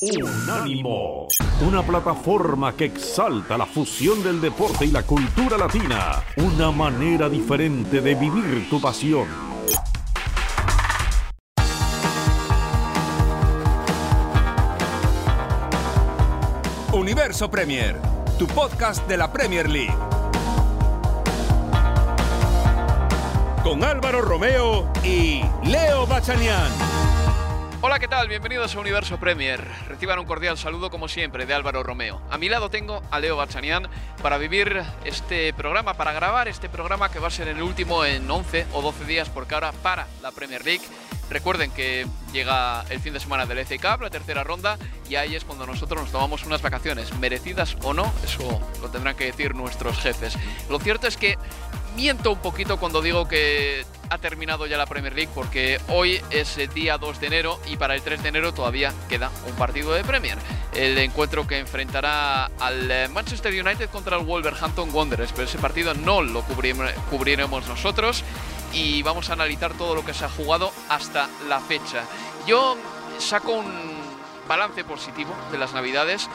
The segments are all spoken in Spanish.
Unánimo, una plataforma que exalta la fusión del deporte y la cultura latina, una manera diferente de vivir tu pasión. Universo Premier, tu podcast de la Premier League. Con Álvaro Romeo y Leo Bachanian. Hola, ¿qué tal? Bienvenidos a Universo Premier. Reciban un cordial saludo, como siempre, de Álvaro Romeo. A mi lado tengo a Leo Bachanian para vivir este programa, para grabar este programa que va a ser el último en 11 o 12 días, porque ahora para la Premier League. Recuerden que llega el fin de semana del FA Cup, la tercera ronda, y ahí es cuando nosotros nos tomamos unas vacaciones, merecidas o no, eso lo tendrán que decir nuestros jefes. Lo cierto es que miento un poquito cuando digo que ha terminado ya la Premier League porque hoy es el día 2 de enero y para el 3 de enero todavía queda un partido de Premier. El encuentro que enfrentará al eh, Manchester United contra el Wolverhampton Wanderers, pero ese partido no lo cubriremos nosotros y vamos a analizar todo lo que se ha jugado hasta la fecha. Yo saco un balance positivo de las Navidades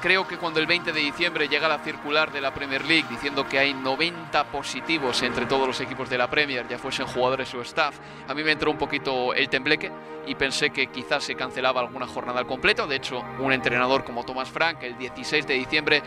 creo que cuando el 20 de diciembre llega la circular de la Premier League diciendo que hay 90 positivos entre todos los equipos de la Premier, ya fuesen jugadores o staff, a mí me entró un poquito el tembleque y pensé que quizás se cancelaba alguna jornada al completo. De hecho, un entrenador como Thomas Frank el 16 de diciembre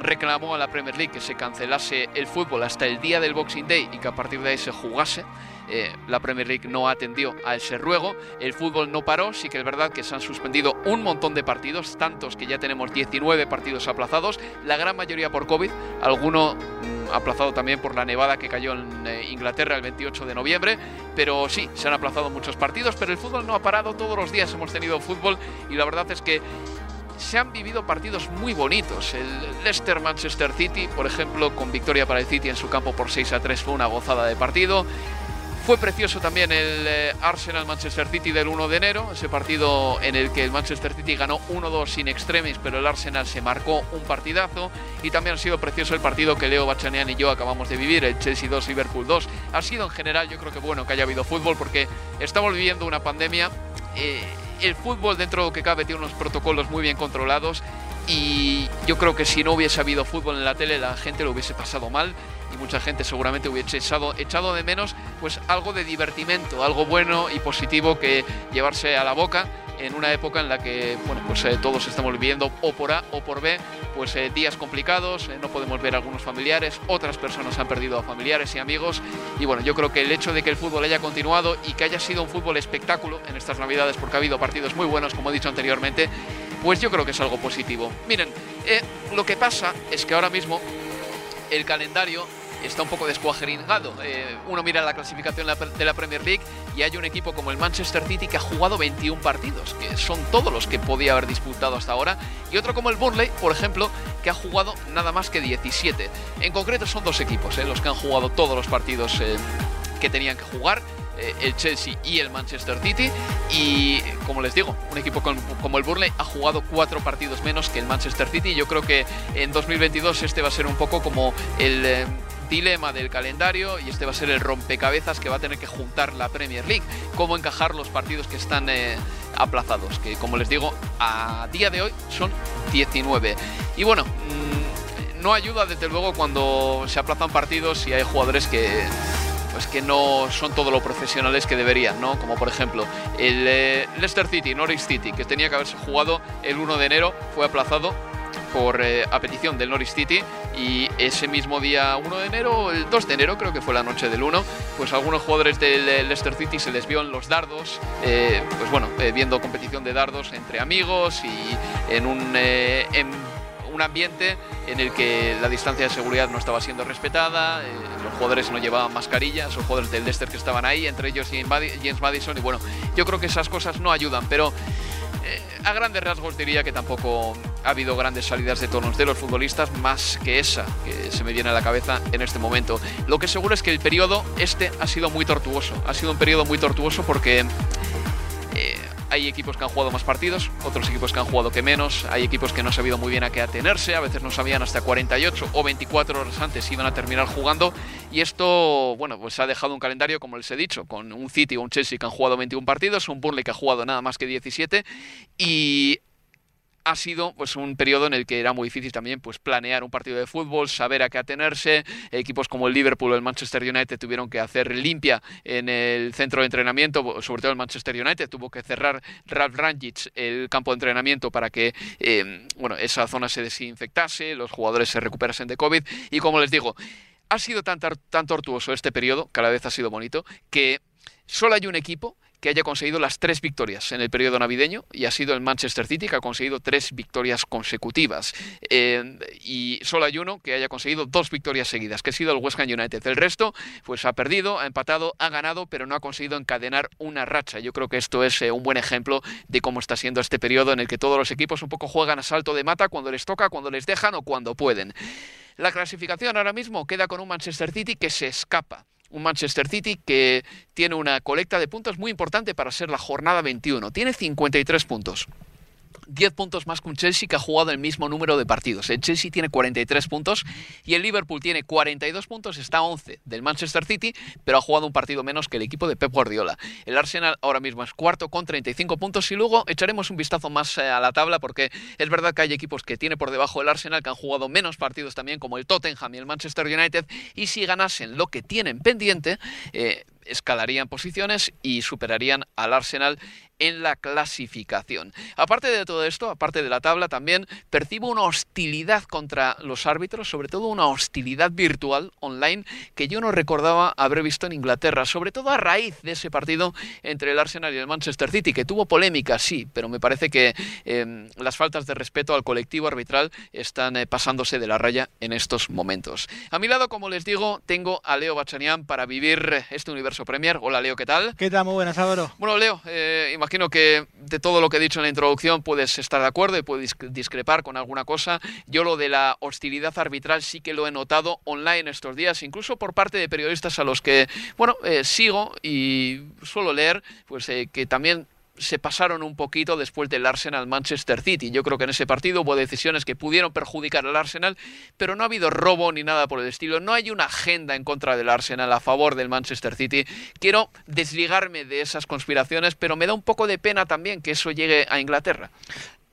reclamó a la Premier League que se cancelase el fútbol hasta el día del Boxing Day y que a partir de ahí se jugase. Eh, la Premier League no atendió a ese ruego, el fútbol no paró, sí que es verdad que se han suspendido un montón de partidos, tantos que ya tenemos 19 partidos aplazados, la gran mayoría por COVID, alguno mm, aplazado también por la nevada que cayó en eh, Inglaterra el 28 de noviembre, pero sí, se han aplazado muchos partidos, pero el fútbol no ha parado, todos los días hemos tenido fútbol y la verdad es que se han vivido partidos muy bonitos. El Leicester-Manchester City, por ejemplo, con victoria para el City en su campo por 6 a 3 fue una gozada de partido. Fue precioso también el eh, Arsenal-Manchester City del 1 de enero, ese partido en el que el Manchester City ganó 1-2 sin extremis, pero el Arsenal se marcó un partidazo. Y también ha sido precioso el partido que Leo Bachanian y yo acabamos de vivir, el Chelsea 2, Liverpool 2. Ha sido en general, yo creo que bueno que haya habido fútbol porque estamos viviendo una pandemia. Eh, el fútbol dentro de lo que cabe tiene unos protocolos muy bien controlados y yo creo que si no hubiese habido fútbol en la tele la gente lo hubiese pasado mal mucha gente seguramente hubiese echado, echado de menos pues algo de divertimento, algo bueno y positivo que llevarse a la boca en una época en la que bueno, pues, eh, todos estamos viviendo o por A o por B pues, eh, días complicados, eh, no podemos ver algunos familiares, otras personas han perdido a familiares y amigos y bueno, yo creo que el hecho de que el fútbol haya continuado y que haya sido un fútbol espectáculo en estas navidades porque ha habido partidos muy buenos, como he dicho anteriormente, pues yo creo que es algo positivo. Miren, lo que pasa es que ahora mismo el calendario está un poco descuajeringado. Eh, uno mira la clasificación de la Premier League y hay un equipo como el Manchester City que ha jugado 21 partidos, que son todos los que podía haber disputado hasta ahora, y otro como el Burnley, por ejemplo, que ha jugado nada más que 17. En concreto son dos equipos, eh, los que han jugado todos los partidos eh, que tenían que jugar. el Chelsea y el Manchester City. Y como les digo, un equipo como el Burnley ha jugado cuatro partidos menos que el Manchester City. Yo creo que en 2022 este va a ser un poco como el dilema del calendario y este va a ser el rompecabezas que va a tener que juntar la Premier League. Cómo encajar los partidos que están eh, aplazados, que como les digo, a día de hoy son 19. Y bueno, mm, no ayuda desde luego cuando se aplazan partidos y hay jugadores que pues que no son todo lo profesionales que deberían, ¿no? Como por ejemplo el eh, Leicester City, Norwich City, que tenía que haberse jugado el 1 de enero, fue aplazado por eh, a petición del Norwich City y ese mismo día 1 de enero, el 2 de enero creo que fue la noche del 1, pues algunos jugadores del Leicester City se les vio en los dardos, eh, pues bueno, eh, viendo competición de dardos entre amigos y en un, en un ambiente en el que la distancia de seguridad no estaba siendo respetada, los jugadores no llevaban mascarillas, los jugadores del Leicester que estaban ahí, entre ellos James Madison, y bueno, yo creo que esas cosas no ayudan, pero a grandes rasgos diría que tampoco ha habido grandes salidas de tonos de los futbolistas, más que esa que se me viene a la cabeza en este momento. Lo que seguro es que el periodo este ha sido muy tortuoso. Ha sido un periodo muy tortuoso porque eh, hay equipos que han jugado más partidos, otros equipos que han jugado que menos, hay equipos que no han sabido muy bien a qué atenerse, a veces no sabían hasta 48 o 24 horas antes si iban a terminar jugando y esto, bueno, pues ha dejado un calendario, como les he dicho, con un City o un Chelsea que han jugado 21 partidos, un Burnley que ha jugado nada más que 17 y ha sido pues un periodo en el que era muy difícil también pues planear un partido de fútbol, saber a qué atenerse. Equipos como el Liverpool o el Manchester United tuvieron que hacer limpia en el centro de entrenamiento, sobre todo el Manchester United tuvo que cerrar Ralph Rangic el campo de entrenamiento para que eh, bueno, esa zona se desinfectase, los jugadores se recuperasen de COVID y como les digo, ha sido tan, tortuoso este periodo, cada vez ha sido bonito, que solo hay un equipo que haya conseguido las tres victorias en el periodo navideño y ha sido el Manchester City que ha conseguido tres victorias consecutivas. Eh, y solo hay uno que haya conseguido dos victorias seguidas, que ha sido el West Ham United. El resto, pues ha perdido, ha empatado, ha ganado, pero no ha conseguido encadenar una racha. Yo creo que esto es eh, un buen ejemplo de cómo está siendo este periodo en el que todos los equipos un poco juegan a salto de mata cuando les toca, cuando les dejan o cuando pueden. La clasificación ahora mismo queda con un Manchester City que se escapa un Manchester City que tiene una colecta de puntos muy importante para ser la jornada 21. Tiene 53 puntos. 10 puntos más que un Chelsea que ha jugado el mismo número de partidos. El Chelsea tiene 43 puntos y el Liverpool tiene 42 puntos, está a 11 del Manchester City, pero ha jugado un partido menos que el equipo de Pep Guardiola. El Arsenal ahora mismo es cuarto con 35 puntos y luego echaremos un vistazo más eh, a la tabla porque es verdad que hay equipos que tiene por debajo el Arsenal que han jugado menos partidos también como el Tottenham y el Manchester United y si ganasen lo que tienen pendiente, eh, escalarían posiciones y superarían al Arsenal en la clasificación. Aparte de todo esto, aparte de la tabla, también percibo una hostilidad contra los árbitros, sobre todo una hostilidad virtual online que yo no recordaba haber visto en Inglaterra, sobre todo a raíz de ese partido entre el Arsenal y el Manchester City, que tuvo polémica, sí, pero me parece que em, las faltas de respeto al colectivo arbitral están eh, pasándose de la raya en estos momentos. A mi lado, como les digo, tengo a Leo Bachanian para vivir este universo Premier. Hola Leo, ¿qué tal? ¿Qué tal? Muy buenas, Álvaro. Bueno, Leo, eh, imagino que de todo lo que he dicho en la introducción puedes estar de acuerdo y puedes discrepar con alguna cosa. Yo lo de la hostilidad arbitral sí que lo he notado online estos días, incluso por parte de periodistas a los que, bueno, eh, sigo y suelo leer, pues eh, que también se pasaron un poquito después del Arsenal Manchester City. Yo creo que en ese partido hubo decisiones que pudieron perjudicar al Arsenal, pero no ha habido robo ni nada por el estilo. No hay una agenda en contra del Arsenal a favor del Manchester City. Quiero desligarme de esas conspiraciones, pero me da un poco de pena también que eso llegue a Inglaterra.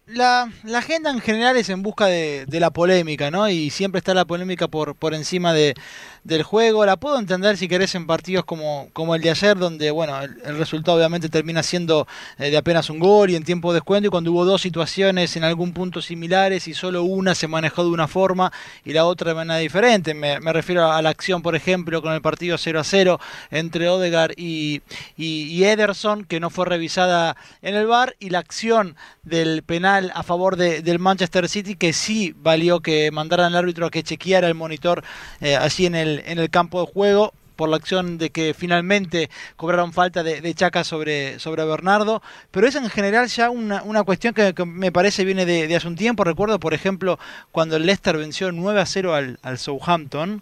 La, agenda en general es en busca de, de, la polémica, ¿no? Y siempre está la polémica por, por encima de, del juego. La puedo entender si querés en partidos como, como el de ayer, donde bueno, el, resultado obviamente termina siendo eh, de apenas un gol y en tiempo de descuento, y cuando hubo dos situaciones en algún punto similares y solo una se manejó de una forma y la otra de manera diferente. Me, refiero a la acción, por ejemplo, con el partido 0 a 0 entre Odegaard y, y, Ederson, que no fue revisada en el bar, y la acción del penal a favor de, del Manchester City, que sí valió que mandaran al árbitro a que chequeara el monitor eh, así en el en el campo de juego por la acción de que finalmente cobraron falta de, Chaca sobre, sobre Bernardo, pero es en general ya una, una cuestión que, me parece viene de, hace un tiempo. Recuerdo, por ejemplo, cuando el Leicester venció 9 a 0 al, al Southampton,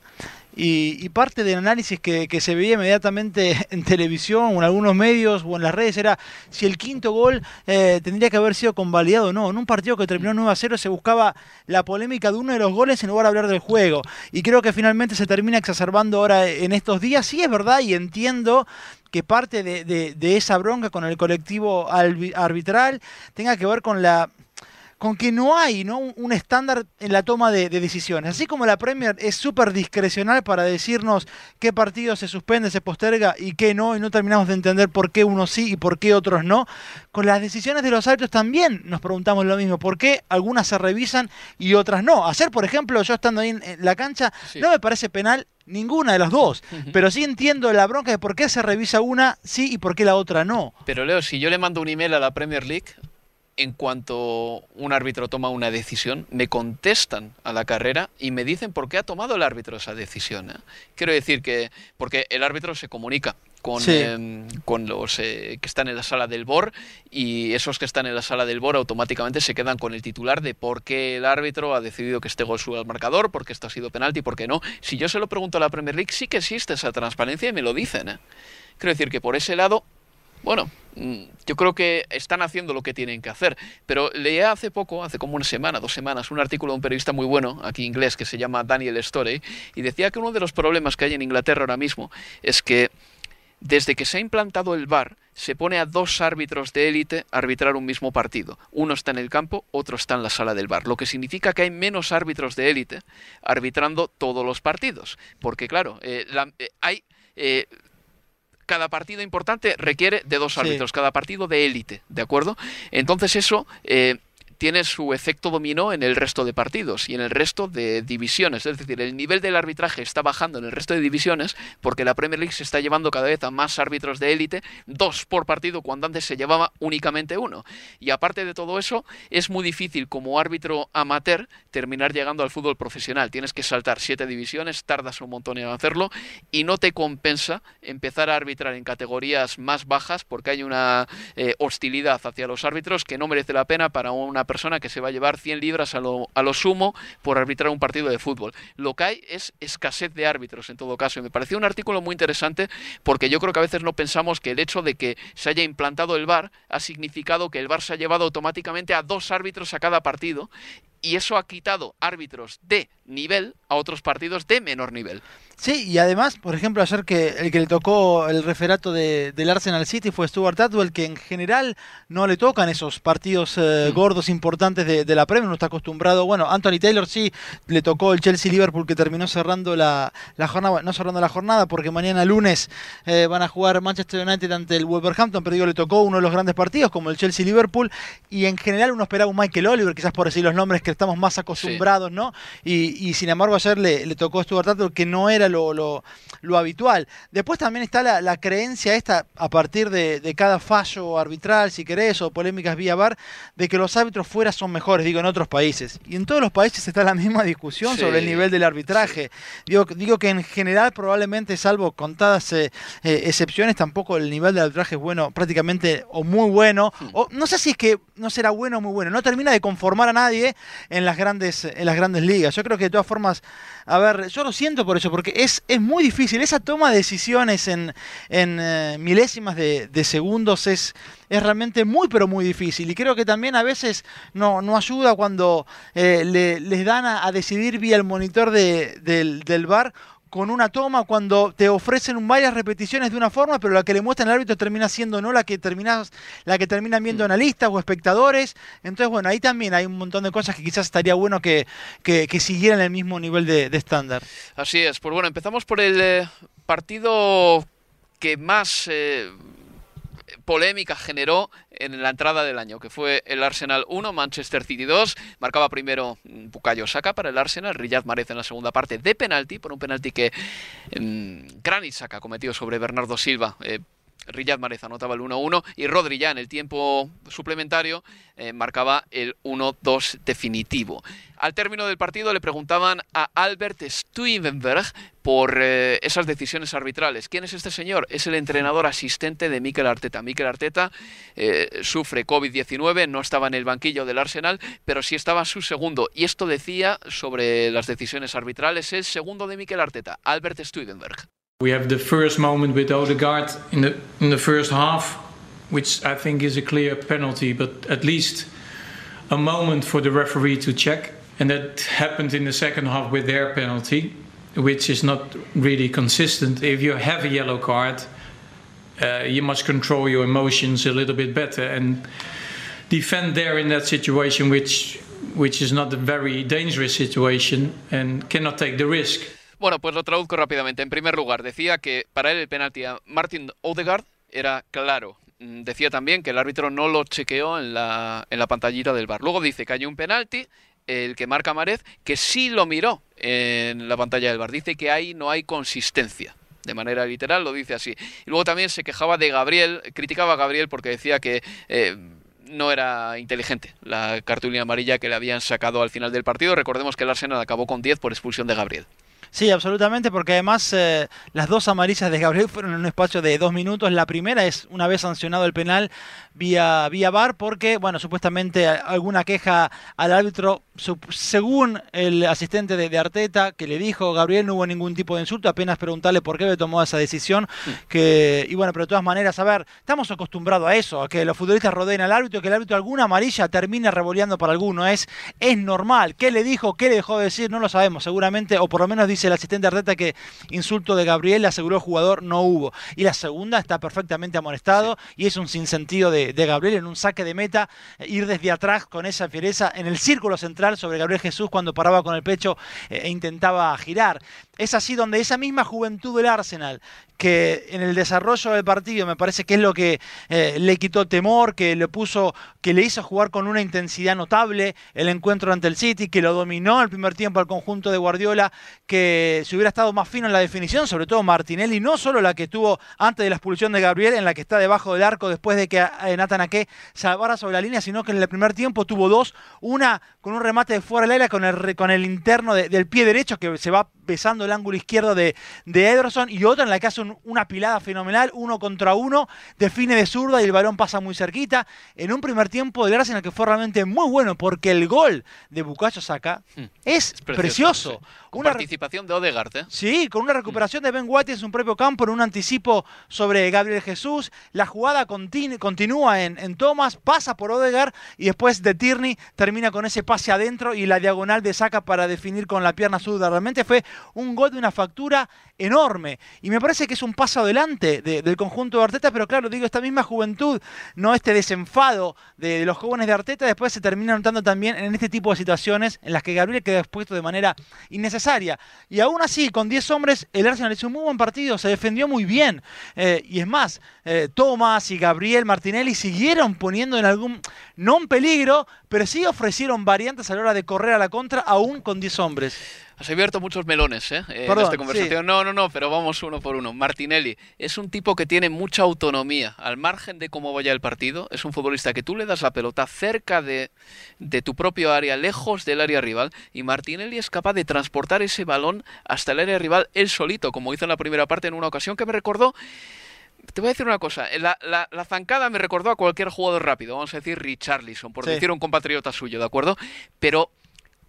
y, parte del análisis que, se veía inmediatamente en televisión o en algunos medios o en las redes era si el quinto gol eh, tendría que haber sido convalidado o no. En un partido que terminó 9 a 0 se buscaba la polémica de uno de los goles en lugar de hablar del juego. Y creo que finalmente se termina exacerbando ahora en estos días. Sí es verdad y entiendo que parte de esa bronca con el colectivo arbitral tenga que ver con la con que no hay ¿no? un estándar en la toma de, decisiones. Así como la Premier es súper discrecional para decirnos qué partido se suspende, se posterga y qué no, y no terminamos de entender por qué unos sí y por qué otros no, con las decisiones de los árbitros también nos preguntamos lo mismo, por qué algunas se revisan y otras no. Ayer, por ejemplo, yo estando ahí en, la cancha, no me parece penal ninguna de las dos, pero sí entiendo la bronca de por qué se revisa una sí y por qué la otra no. Pero Leo, si yo le mando un email a la Premier League, en cuanto un árbitro toma una decisión, me contestan a la carrera y me dicen por qué ha tomado el árbitro esa decisión. ¿eh? Quiero decir que, porque el árbitro se comunica con, em, con los eh, que están en la sala del BOR y esos que están en la sala del BOR automáticamente se quedan con el titular de por qué el árbitro ha decidido que este gol suba al marcador, por qué esto ha sido penalti, por qué no. Si yo se lo pregunto a la Premier League, sí que existe esa transparencia y me lo dicen. ¿eh? Quiero decir que por ese lado bueno, mm, yo creo que están haciendo lo que tienen que hacer. Pero leí hace poco, hace como una semana, dos semanas, un artículo de un periodista muy bueno, aquí inglés, que se llama Daniel Storey, y decía que uno de los problemas que hay en Inglaterra ahora mismo es que desde que se ha implantado el VAR, se pone a dos árbitros de élite a arbitrar un mismo partido. Uno está en el campo, otro está en la sala del bar, lo que significa que hay menos árbitros de élite arbitrando todos los partidos. Porque claro, eh, eh, hay... Eh, cada partido importante requiere de dos árbitros, cada partido de élite, ¿de acuerdo? Entonces eso tiene su efecto dominó en el resto de partidos y en el resto de divisiones. Es decir, el nivel del arbitraje está bajando en el resto de divisiones porque la Premier League se está llevando cada vez a más árbitros de élite, dos por partido cuando antes se llevaba únicamente uno. Y aparte de todo eso, es muy difícil como árbitro amateur terminar llegando al fútbol profesional. Tienes que saltar siete divisiones, tardas un montón en hacerlo y no te compensa empezar a arbitrar en categorías más bajas porque hay una eh, hostilidad hacia los árbitros que no merece la pena para una persona que se va a llevar 100 libras a lo, a lo sumo por arbitrar un partido de fútbol. Lo que hay es escasez de árbitros en todo caso. Y me pareció un artículo muy interesante porque yo creo que a veces no pensamos que el hecho de que se haya implantado el VAR ha significado que el VAR se ha llevado automáticamente a dos árbitros a cada partido y eso ha quitado árbitros de nivel a otros partidos de menor nivel. Sí, y además, por ejemplo, ayer que el que le tocó el referato de, del Arsenal City fue Stuart Atwell, que en general no le tocan esos partidos eh, gordos importantes de, la Premier, no está acostumbrado. Bueno, Anthony Taylor sí le tocó el Chelsea-Liverpool que terminó cerrando la, jornada, no cerrando la jornada, porque mañana lunes eh, van a jugar Manchester United ante el Wolverhampton, pero digo, le tocó uno de los grandes partidos, como el Chelsea-Liverpool, y en general uno esperaba un Michael Oliver, quizás por decir los nombres que estamos más acostumbrados, ¿no? Y, sin embargo ayer le, le tocó a Stuart Atwell, que no era lo, habitual. Después también está la, creencia esta, a partir de, cada fallo arbitral, si querés, o polémicas vía VAR, de que los árbitros fuera son mejores, digo, en otros países. Y en todos los países está la misma discusión sobre el nivel del arbitraje. Digo, digo que en general, probablemente, salvo contadas eh, eh, excepciones, tampoco el nivel del arbitraje es bueno, prácticamente, o muy bueno. Hmm. O no sé si es que no será bueno o muy bueno. No termina de conformar a nadie en las grandes, en las grandes ligas. Yo creo que de todas formas, a ver, yo lo siento por eso, porque es, es muy difícil. Esa toma de decisiones en, en eh, milésimas de, segundos es, es realmente muy, pero muy difícil. Y creo que también a veces no, no ayuda cuando eh, les dan a, decidir vía el monitor de, del, del bar con una toma cuando te ofrecen varias repeticiones de una forma, pero la que le muestran al árbitro termina siendo no la que terminas, la que terminan viendo mm. analistas o espectadores. Entonces, bueno, ahí también hay un montón de cosas que quizás estaría bueno que, siguieran el mismo nivel de estándar. Así es. Pues bueno, empezamos por el eh, partido que más eh, polémica generó en la entrada del año, que fue el Arsenal 1, Manchester City 2. Marcaba primero Bukayo Saka para el Arsenal, Riyad Mahrez en la segunda parte de penalti, por un penalti que eh, Granit Saka cometió sobre Bernardo Silva. Eh, Riyad Mahrez anotaba el 1-1 y Rodri ya en el tiempo suplementario eh, marcaba el 1-2 definitivo. Al término del partido le preguntaban a Albert Stuivenberg por eh, esas decisiones arbitrales. ¿Quién es este señor? Es el entrenador asistente de Mikel Arteta. Mikel Arteta eh, sufre COVID-19, no estaba en el banquillo del Arsenal, pero sí estaba su segundo. Y esto decía sobre las decisiones arbitrales el segundo de Mikel Arteta, Albert Stuivenberg. We have the first moment with Odegaard in the in the first half, which I think is a clear penalty, but at least a moment for the referee to check. And that happened in the second half with their penalty, which is not really consistent. If you have a yellow card, uh, you must control your emotions a little bit better and defend there in that situation, which which is not a very dangerous situation and cannot take the risk. Bueno, pues lo traduzco rápidamente. En primer lugar, decía que para él el penalti a Martin Odegaard era claro. Mm, decía también que el árbitro no lo chequeó en la, en la pantallita del bar. Luego dice que hay un penalti, el que marca Marez, que sí lo miró en la pantalla del bar. Dice que ahí no hay consistencia de manera literal, lo dice así. Y luego también se quejaba de Gabriel, criticaba a Gabriel porque decía que eh, no era inteligente la cartulina amarilla que le habían sacado al final del partido. Recordemos que el Arsenal acabó con 10 por expulsión de Gabriel. Sí, absolutamente, porque además eh, las dos amarillas de Gabriel fueron en un espacio de dos minutos. La primera es una vez sancionado el penal vía, vía VAR, porque, bueno, supuestamente alguna queja al árbitro, según el asistente de, Arteta, que le dijo, Gabriel, no hubo ningún tipo de insulto, apenas preguntarle por qué le tomó esa decisión. Que, y bueno, pero de todas maneras, a ver, estamos acostumbrados a eso, a que los futbolistas rodeen al árbitro, que el árbitro alguna amarilla termine revoleando para alguno. Es, es normal. ¿Qué le dijo? ¿Qué le dejó de decir? No lo sabemos, seguramente, o por lo menos dice dice el asistente Arteta que insulto de Gabriel, aseguró el jugador, no hubo. Y la segunda está perfectamente amonestado y es un sinsentido de, de Gabriel en un saque de meta, eh, ir desde atrás con esa fiereza en el círculo central sobre Gabriel Jesús cuando paraba con el pecho eh, e intentaba girar. Es así donde esa misma juventud del Arsenal, que en el desarrollo del partido me parece que es lo que eh, le quitó temor, que le puso, que le hizo jugar con una intensidad notable el encuentro ante el City, que lo dominó el primer tiempo al conjunto de Guardiola, que si hubiera estado más fino en la definición, sobre todo Martinelli, no solo la que tuvo antes de la expulsión de Gabriel, en la que está debajo del arco después de que eh, Nathan Ake salvara sobre la línea, sino que en el primer tiempo tuvo dos, una con un remate de fuera del área con el, con el interno de, del pie derecho que se va besando el ángulo izquierdo de, de Ederson y otra en la que hace un, una pilada fenomenal, uno contra uno, define de zurda y el balón pasa muy cerquita. En un primer tiempo del Arsenal que fue realmente muy bueno porque el gol de Bukayo Saka Hmm. es, Es precioso. sí. Con Una- participación de Odegaard, ¿eh? Sí, con una recuperación de Ben White en su propio campo, en un anticipo sobre Gabriel Jesús. La jugada continu- continúa en, en Thomas, pasa por Odegaard y después de Tierney termina con ese pase adentro y la diagonal de saca para definir con la pierna zurda. Realmente fue un gol de una factura enorme. Y me parece que es un paso adelante de- del conjunto de Arteta, pero claro, digo, esta misma juventud, no este desenfado de, los jóvenes de Arteta, después se termina notando también en este tipo de situaciones en las que Gabriel queda expuesto de manera innecesaria. Y aún así, con 10 hombres, el Arsenal hizo un muy buen partido, se defendió muy bien. Eh, y es más, eh, Thomas y Gabriel Martinelli siguieron poniendo en algún, no en peligro, pero sí ofrecieron variantes a la hora de correr a la contra, aún con 10 hombres. Has abierto muchos melones, ¿eh? en Perdón, esta conversación. sí. No, no, no, pero vamos uno por uno. Martinelli es un tipo que tiene mucha autonomía, al margen de cómo vaya el partido. Es un futbolista que tú le das la pelota cerca de, de tu propio área, lejos del área rival, y Martinelli es capaz de transportar ese balón hasta el área rival él solito, como hizo en la primera parte en una ocasión que me recordó te voy a decir una cosa, la, la- la zancada me recordó a cualquier jugador rápido, vamos a decir Richarlison, por Sí. decir un compatriota suyo, ¿de acuerdo? Pero,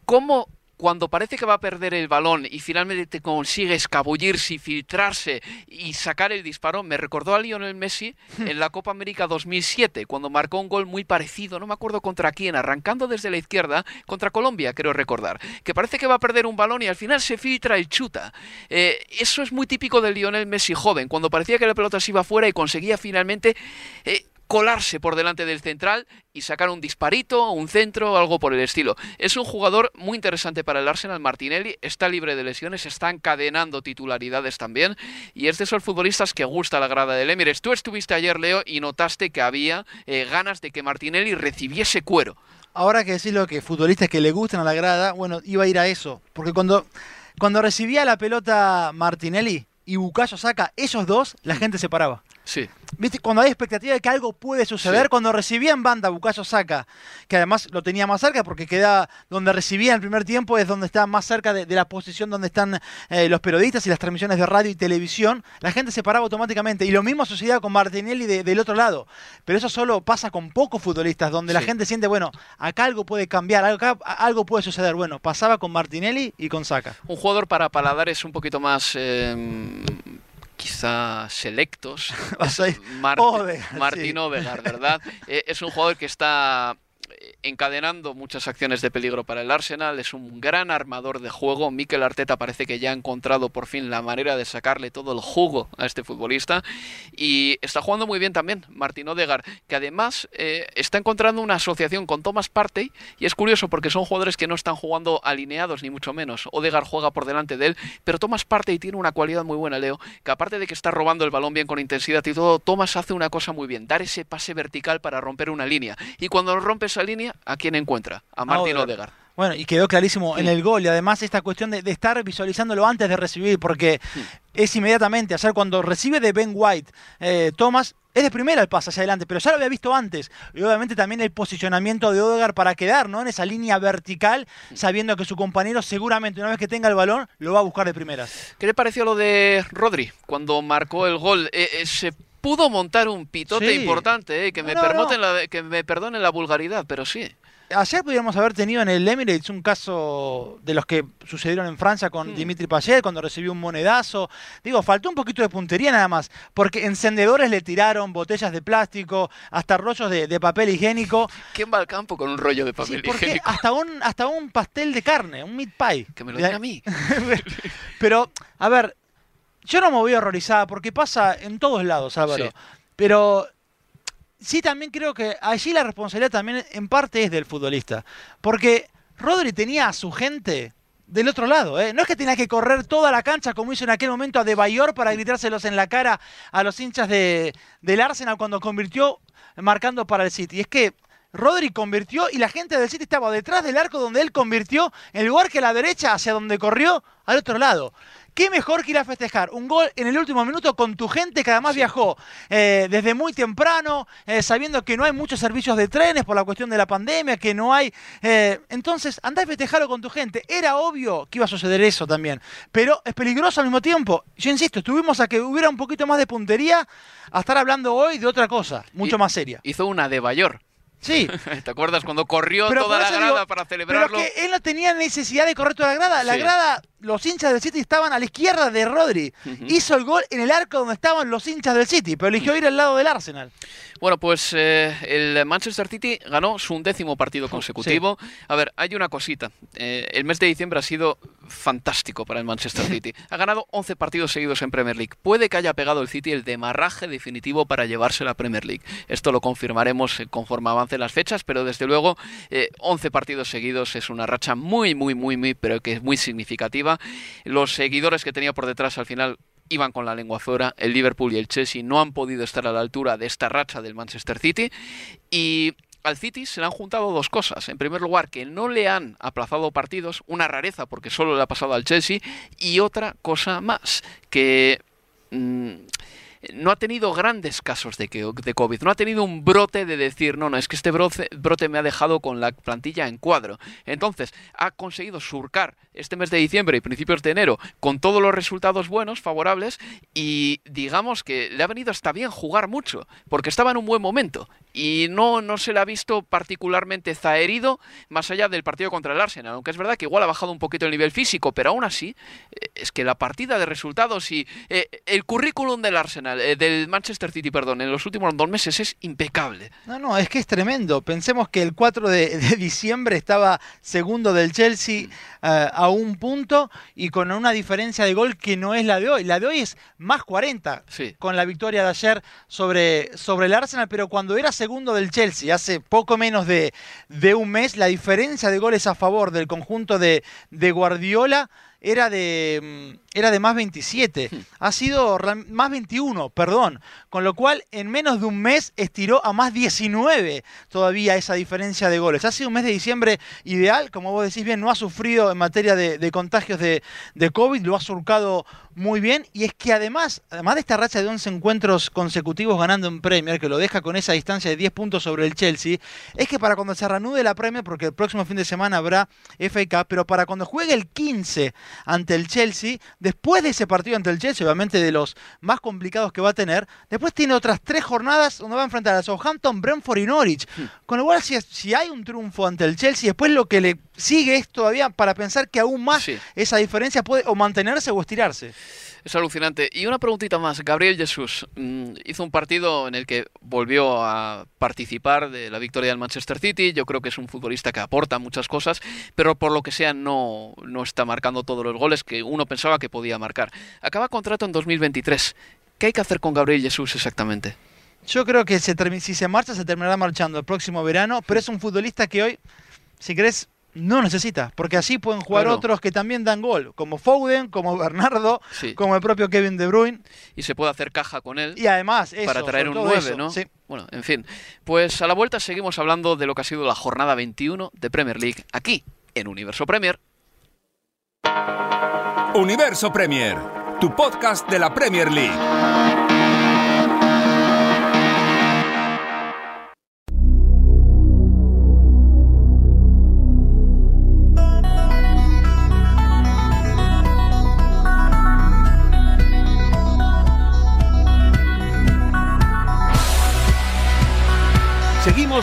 ¿cómo cuando parece que va a perder el balón y finalmente te consigue escabullirse y filtrarse y sacar el disparo, me recordó a Lionel Messi en la Copa América 2007, cuando marcó un gol muy parecido, no me acuerdo contra quién, arrancando desde la izquierda, contra Colombia, creo recordar, que parece que va a perder un balón y al final se filtra y chuta. Eh, eso es muy típico de Lionel Messi joven, cuando parecía que la pelota se iba fuera y conseguía finalmente... eh, colarse por delante del central y sacar un disparito, un centro o algo por el estilo. Es un jugador muy interesante para el Arsenal Martinelli, está libre de lesiones, está encadenando titularidades también y es de esos futbolistas que gusta la grada del Emirates. Tú estuviste ayer, Leo, y notaste que había eh, ganas de que Martinelli recibiese cuero. Ahora que decís lo que futbolistas que le gustan a la grada, bueno, iba a ir a eso. Porque cuando, cuando recibía la pelota Martinelli y Bucayo saca, esos dos, la gente se paraba. Sí. ¿Viste? Cuando hay expectativa de que algo puede suceder, Sí. cuando recibía en banda Bucayo Saca, que además lo tenía más cerca porque queda donde recibía en el primer tiempo es donde está más cerca de, de la posición donde están eh, los periodistas y las transmisiones de radio y televisión, la gente se paraba automáticamente. Y lo mismo sucedía con Martinelli de- del otro lado. Pero eso solo pasa con pocos futbolistas, donde la gente siente, bueno, acá algo puede cambiar, acá algo puede suceder. Bueno, pasaba con Martinelli y con Saca. Un jugador para paladares un poquito más... eh, quizá selectos. Mart- Odegaard, Martín sí. ¿verdad? Eh, es un jugador que está encadenando muchas acciones de peligro para el Arsenal, es un gran armador de juego. Mikel Arteta parece que ya ha encontrado por fin la manera de sacarle todo el jugo a este futbolista y está jugando muy bien también Martín Odegaard, que además eh, está encontrando una asociación con Thomas Partey y es curioso porque son jugadores que no están jugando alineados ni mucho menos. Odegaard juega por delante de él, pero Thomas Partey tiene una cualidad muy buena, Leo, que aparte de que está robando el balón bien con intensidad y todo, Thomas hace una cosa muy bien, dar ese pase vertical para romper una línea. Y cuando rompe esa línea, ¿a quién encuentra? A Martín Odegaard. Odegaard. Bueno, y quedó clarísimo en el gol. Y además esta cuestión de, de estar visualizándolo antes de recibir, porque Sí. es inmediatamente, hacer cuando recibe de Ben White, eh, Thomas, es de primera el pase hacia adelante, pero ya lo había visto antes. Y obviamente también el posicionamiento de Odegaard para quedar ¿no? en esa línea vertical, sabiendo que su compañero seguramente una vez que tenga el balón lo va a buscar de primeras. ¿Qué le pareció lo de Rodri cuando marcó el gol? Eh, eh, se pudo montar un pitote Sí. importante, eh, que, me No, la- que me perdonen la vulgaridad, pero sí. ayer pudiéramos haber tenido en el Emirates un caso de los que sucedieron en Francia con Hmm. Dimitri Payet cuando recibió un monedazo. Digo, faltó un poquito de puntería nada más, porque encendedores le tiraron, botellas de plástico, hasta rollos de, de papel higiénico. ¿Quién va al campo con un rollo de papel higiénico? hasta un, hasta un pastel de carne, un meat pie. Que me lo diga a mí. Pero, a ver, yo no me voy a horrorizar porque pasa en todos lados, Álvaro. Sí. Pero sí también creo que allí la responsabilidad también en parte es del futbolista. Porque Rodri tenía a su gente del otro lado, ¿eh? No es que tenía que correr toda la cancha como hizo en aquel momento a De Bayor para gritárselos en la cara a los hinchas de, del Arsenal cuando convirtió marcando para el City. Es que Rodri convirtió y la gente del City estaba detrás del arco donde él convirtió, en lugar que a la derecha hacia donde corrió, al otro lado. ¿Qué mejor que ir a festejar un gol en el último minuto con tu gente que además viajó eh, desde muy temprano, eh, sabiendo que no hay muchos servicios de trenes por la cuestión de la pandemia, que no hay... eh, entonces, andá a festejarlo con tu gente. Era obvio que iba a suceder eso también, pero es peligroso al mismo tiempo. Yo insisto, estuvimos a que hubiera un poquito más de puntería a estar hablando hoy de otra cosa, mucho Y- más seria. Hizo una de Bayor. Sí, ¿Te acuerdas cuando corrió Pero toda la grada digo, para Pero celebrarlo? que él no tenía necesidad de correr toda la grada. La Sí. grada, los hinchas del City estaban a la izquierda de Rodri. Hizo el gol en el arco donde estaban los hinchas del City, pero eligió ir al lado del Arsenal. Bueno, pues eh, el Manchester City ganó su undécimo partido consecutivo. A ver, hay una cosita. Eh, el mes de diciembre ha sido fantástico para el Manchester City. Ha ganado 11 partidos seguidos en Premier League. Puede que haya pegado el City el demarraje definitivo para llevarse la Premier League. Esto lo confirmaremos eh, conforme avancen las fechas, pero desde luego eh, 11 partidos seguidos es una racha muy, muy, muy, muy, pero que es muy significativa. Los seguidores que tenía por detrás al final iban con la lengua fuera. El Liverpool y el Chelsea no han podido estar a la altura de esta racha del Manchester City. Y al City se le han juntado dos cosas. En primer lugar, que no le han aplazado partidos, una rareza porque solo le ha pasado al Chelsea. Y otra cosa más, que... mm, no ha tenido grandes casos de, de COVID, no ha tenido un brote de decir, no, no, es que este brote, brote me ha dejado con la plantilla en cuadro. Entonces, ha conseguido surcar este mes de diciembre y principios de enero con todos los resultados buenos, favorables, y digamos que le ha venido hasta bien jugar mucho, porque estaba en un buen momento. Y no, no se le ha visto particularmente zaherido más allá del partido contra el Arsenal, aunque es verdad que igual ha bajado un poquito el nivel físico, pero aún así, eh, es que la partida de resultados y eh, el currículum del Arsenal, eh, del Manchester City, perdón, en los últimos dos meses es impecable. No, no, es que es tremendo. Pensemos que el 4 de, de diciembre estaba segundo del Chelsea eh, a un punto y con una diferencia de gol que no es la de hoy. La de hoy es más 40 Sí. con la victoria de ayer sobre, sobre el Arsenal, pero cuando era segundo del Chelsea, hace poco menos de, de un mes, la diferencia de goles a favor del conjunto de, de Guardiola era de, mm, era de más 27. Ha sido más 21, perdón. Con lo cual, en menos de un mes estiró a más 19 todavía esa diferencia de goles. Ha sido un mes de diciembre ideal, como vos decís bien, no ha sufrido en materia de, de contagios de, de COVID, lo ha surcado muy bien. Y es que además, además de esta racha de 11 encuentros consecutivos ganando en Premier, que lo deja con esa distancia de 10 puntos sobre el Chelsea, es que para cuando se reanude la Premier, porque el próximo fin de semana habrá FA Cup, pero para cuando juegue el 15 ante el Chelsea, después de ese partido ante el Chelsea, obviamente de los más complicados que va a tener, después tiene otras tres jornadas donde va a enfrentar a Southampton, Brentford y Norwich. Con lo cual, si, si hay un triunfo ante el Chelsea, después lo que le sigue es todavía para pensar que aún más Sí. esa diferencia puede o mantenerse o estirarse. Es alucinante. Y una preguntita más. Gabriel Jesús mm, hizo un partido en el que volvió a participar de la victoria del Manchester City. Yo creo que es un futbolista que aporta muchas cosas, pero por lo que sea no, no está marcando todos los goles que uno pensaba que podía marcar. Acaba contrato en 2023. ¿Qué hay que hacer con Gabriel Jesús exactamente? Yo creo que se si se marcha, se terminará marchando el próximo verano, pero es un futbolista que hoy, si querés, no necesita, porque así pueden jugar Claro. otros que también dan gol, como Foden, como Bernardo, Sí. como el propio Kevin De Bruyne, Y se puede hacer caja con él. y además eso, para traer un todo 9, eso, ¿no? sí. Bueno, en fin. Pues a la vuelta seguimos hablando de lo que ha sido la jornada 21 de Premier League aquí en Universo Premier. Universo Premier, tu podcast de la Premier League.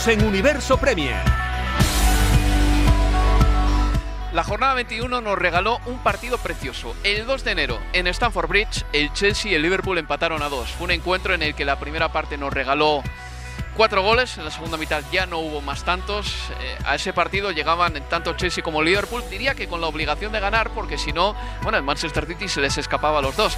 En Universo Premier. La jornada 21 nos regaló un partido precioso. El 2 de enero, en Stamford Bridge, el Chelsea y el Liverpool empataron a dos. Fue un encuentro en el que la primera parte nos regaló cuatro goles, en la segunda mitad ya no hubo más tantos. Eh, a ese partido llegaban tanto Chelsea como Liverpool, diría que con la obligación de ganar, porque si no, bueno, el Manchester City se les escapaba a los dos.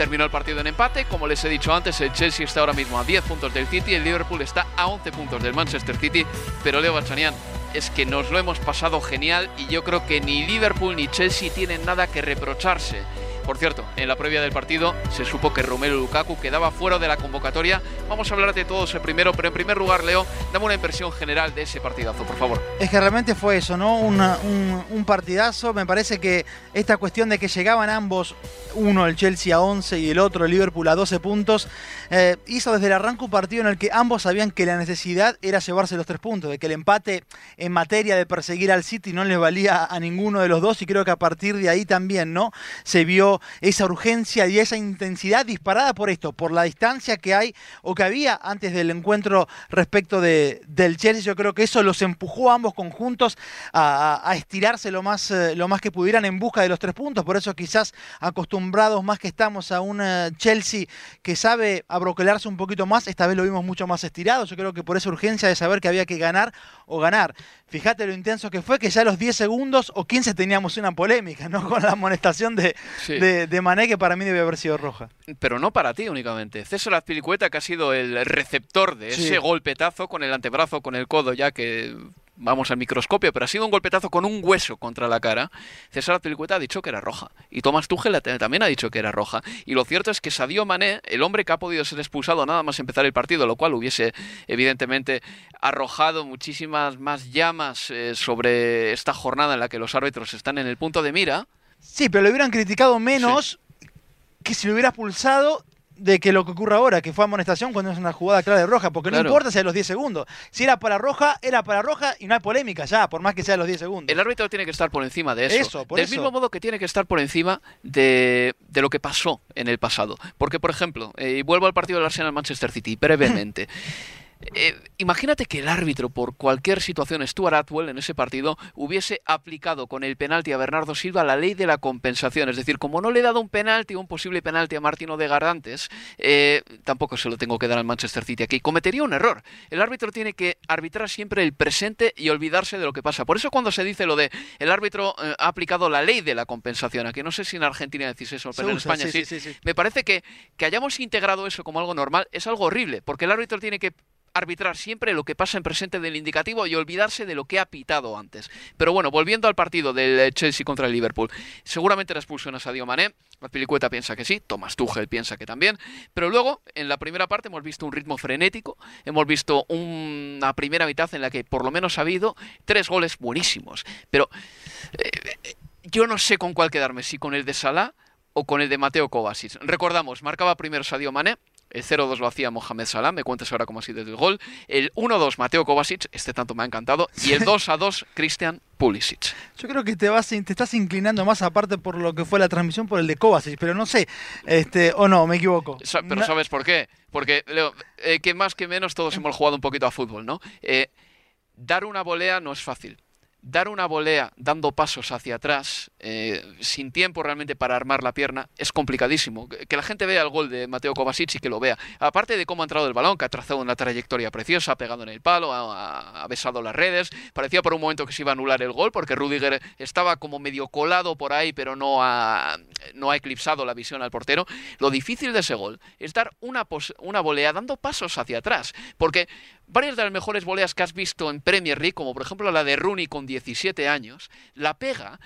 Terminó el partido en empate, como les he dicho antes, el Chelsea está ahora mismo a 10 puntos del City, el Liverpool está a 11 puntos del Manchester City, pero Leo Bachanian, es que nos lo hemos pasado genial y yo creo que ni Liverpool ni Chelsea tienen nada que reprocharse. Por cierto, en la previa del partido se supo que Romelu Lukaku quedaba fuera de la convocatoria. Vamos a hablar de todos el primero, pero en primer lugar, Leo, dame una impresión general de ese partidazo, por favor. Es que realmente fue eso, ¿no? un, partidazo. Me parece que esta cuestión de que llegaban ambos, uno el Chelsea a 11 y el otro el Liverpool a 12 puntos, eh, hizo desde el arranque un partido en el que ambos sabían que la necesidad era llevarse los tres puntos, de que el empate en materia de perseguir al City no le valía a ninguno de los dos y creo que a partir de ahí también, ¿no? Se vio esa urgencia y esa intensidad disparada por esto, por la distancia que hay o que había antes del encuentro respecto de, del Chelsea. Yo creo que eso los empujó a ambos conjuntos a, estirarse lo más, eh, lo más que pudieran en busca de los tres puntos. Por eso quizás acostumbrados más que estamos a un eh, Chelsea que sabe abroquelarse un poquito más, esta vez lo vimos mucho más estirado. Yo creo que por esa urgencia de saber que había que ganar o ganar. Fíjate lo intenso que fue que ya a los 10 segundos o 15 teníamos una polémica, ¿no? Con la amonestación de, de, Mané, que para mí debe haber sido roja. Pero no para ti únicamente. César Azpilicueta, que ha sido el receptor de ese golpetazo con el antebrazo, con el codo, ya que vamos al microscopio, pero ha sido un golpetazo con un hueso contra la cara. César Azpilicueta ha dicho que era roja. Y Tomás Tuchel también ha dicho que era roja. Y lo cierto es que Sadio Mané, el hombre que ha podido ser expulsado nada más empezar el partido, lo cual hubiese evidentemente arrojado muchísimas más llamas eh, sobre esta jornada en la que los árbitros están en el punto de mira. Sí, pero lo hubieran criticado menos que si lo hubiera pulsado de que lo que ocurre ahora, que fue amonestación cuando es una jugada clara de roja, porque no importa si es los 10 segundos. Si era para roja, era para roja y no hay polémica ya, por más que sea los 10 segundos. El árbitro tiene que estar por encima de eso. Del mismo modo que tiene que estar por encima de, lo que pasó en el pasado. Porque, por ejemplo, eh, y vuelvo al partido del Arsenal-Manchester City, brevemente. Eh, imagínate que el árbitro, por cualquier situación, Stuart Atwell, en ese partido, hubiese aplicado con el penalti a Bernardo Silva la ley de la compensación. Es decir, como no le he dado un penalti, un posible penalti a Martino de Garantes, eh, tampoco se lo tengo que dar al Manchester City aquí. Cometería un error. El árbitro tiene que arbitrar siempre el presente y olvidarse de lo que pasa. Por eso cuando se dice lo de el árbitro eh, ha aplicado la ley de la compensación, aquí no sé si en Argentina decís eso, pero en España sí, me parece que, que hayamos integrado eso como algo normal es algo horrible, porque el árbitro tiene que arbitrar siempre lo que pasa en presente del indicativo y olvidarse de lo que ha pitado antes. Pero bueno, volviendo al partido del eh, Chelsea contra el Liverpool, seguramente la expulsión a Sadio Mané, la pelicueta piensa que sí, Thomas Tuchel piensa que también, pero luego en la primera parte hemos visto un ritmo frenético, hemos visto una primera mitad en la que por lo menos ha habido tres goles buenísimos, pero eh, yo no sé con cuál quedarme, si con el de Salah o con el de Mateo Kovacic. Recordamos, marcaba primero Sadio Mané, el 0-2 lo hacía Mohamed Salah, me cuentas ahora cómo ha sido el gol. El 1-2 Mateo Kovacic, este tanto me ha encantado. Y el 2-2 Christian Pulisic. Yo creo que te, vas, te estás inclinando más aparte por lo que fue la transmisión por el de Kovacic, pero no sé, este, o no, me equivoco. Pero ¿sabes por qué? Porque, Leo, eh, que más que menos todos hemos jugado un poquito a fútbol, ¿no? Eh, dar una volea no es fácil dar una volea dando pasos hacia atrás, eh, sin tiempo realmente para armar la pierna, es complicadísimo. Que la gente vea el gol de Mateo Kovacic y que lo vea. Aparte de cómo ha entrado el balón, que ha trazado una trayectoria preciosa, ha pegado en el palo, ha, besado las redes. Parecía por un momento que se iba a anular el gol, porque Rudiger estaba como medio colado por ahí, pero no ha, no ha eclipsado la visión al portero. Lo difícil de ese gol es dar una, una volea dando pasos hacia atrás, porque varias de las mejores voleas que has visto en Premier League, como por ejemplo la de Rooney con 17 años, la pega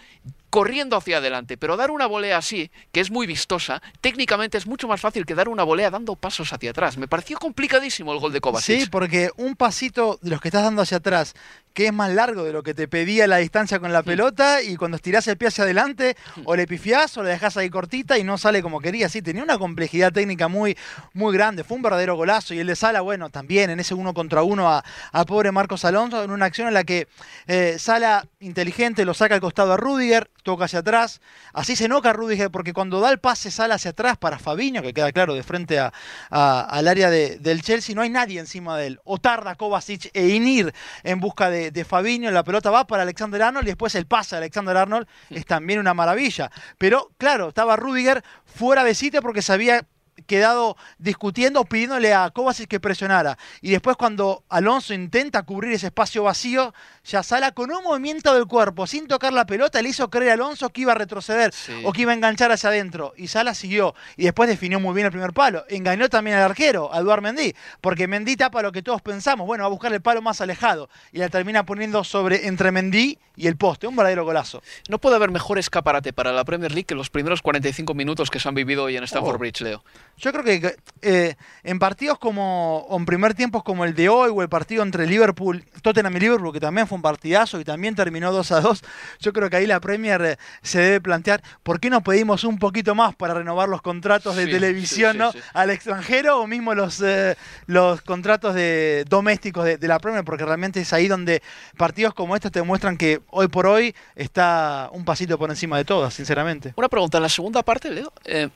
corriendo hacia adelante, pero dar una volea así, que es muy vistosa, técnicamente es mucho más fácil que dar una volea dando pasos hacia atrás. Me pareció complicadísimo el gol de Kovacic. Sí, porque un pasito de los que estás dando hacia atrás, que es más largo de lo que te pedía la distancia con la mm. pelota, y cuando estirás el pie hacia adelante, mm. o le pifiás o le dejás ahí cortita y no sale como quería. Sí, tenía una complejidad técnica muy, muy grande. Fue un verdadero golazo. Y el de Sala, bueno, también en ese uno contra uno a, pobre Marcos Alonso, en una acción en la que eh, Sala inteligente lo saca al costado a Rudiger, toca hacia atrás. Así se enoja Rudiger porque cuando da el pase sale hacia atrás para Fabiño, que queda claro de frente a, al área del Chelsea, no hay nadie encima de él. O tarda Kovacic e Inir en busca de, de, Fabinho, la pelota va para Alexander Arnold y después el pase de Alexander Arnold es también una maravilla. Pero claro, estaba Rudiger fuera de sitio porque se había quedado discutiendo, pidiéndole a Kovacic que presionara. Y después cuando Alonso intenta cubrir ese espacio vacío, ya Sala con un movimiento del cuerpo, sin tocar la pelota, le hizo creer a Alonso que iba a retroceder Sí. o que iba a enganchar hacia adentro. Y Sala siguió. Y después definió muy bien el primer palo. Engañó también al arquero, a Eduard Mendy, porque Mendy tapa lo que todos pensamos. Bueno, va a buscar el palo más alejado. Y la termina poniendo sobre entre Mendy y el poste. Un verdadero golazo. No puede haber mejor escaparate para la Premier League que los primeros 45 minutos que se han vivido hoy en Stamford Oh. Bridge, Leo. Yo creo que eh, en partidos como, o en primer tiempos como el de hoy, o el partido entre Liverpool, Tottenham y Liverpool, que también fue un partidazo y también terminó 2 a 2, yo creo que ahí la Premier eh, se debe plantear, ¿por qué no pedimos un poquito más para renovar los contratos de Sí, televisión sí, sí, ¿no? sí. al extranjero o mismo los, eh, los contratos de, domésticos de, de la Premier? Porque realmente es ahí donde partidos como estos te muestran que hoy por hoy está un pasito por encima de todas, sinceramente. Una pregunta, en la segunda parte, Leo, eh,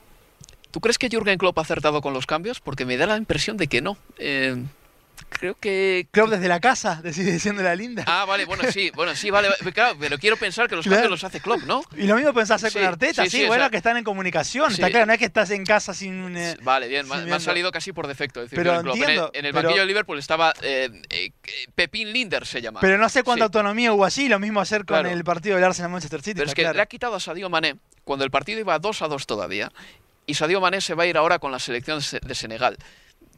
¿tú crees que Jürgen Klopp ha acertado con los cambios? Porque me da la impresión de que no. Eh, creo que... Club desde la casa, decide diciendo la linda. Ah, vale, bueno, sí, bueno, sí, vale, claro, pero quiero pensar que los Claro. cambios los hace Klopp, ¿no? Y lo mismo pensás hacer Sí, con Arteta, sí, sí, sí, bueno, que están en comunicación, está claro, no es que estás en casa sin... eh, Vale, bien, me, sin me ha viendo. salido casi por defecto. Decir Pero Klopp. En el- entiendo, en el, pero- banquillo de Liverpool estaba eh, eh, Pepín Linder, se llama. pero no sé cuánta autonomía hubo allí, lo mismo hacer con Claro. el partido del Arsenal-Manchester City, Pero es que claro. le ha quitado a Sadio Mané cuando el partido iba 2 a 2 todavía. Y Sadio Mané se va a ir ahora con la selección se- de Senegal.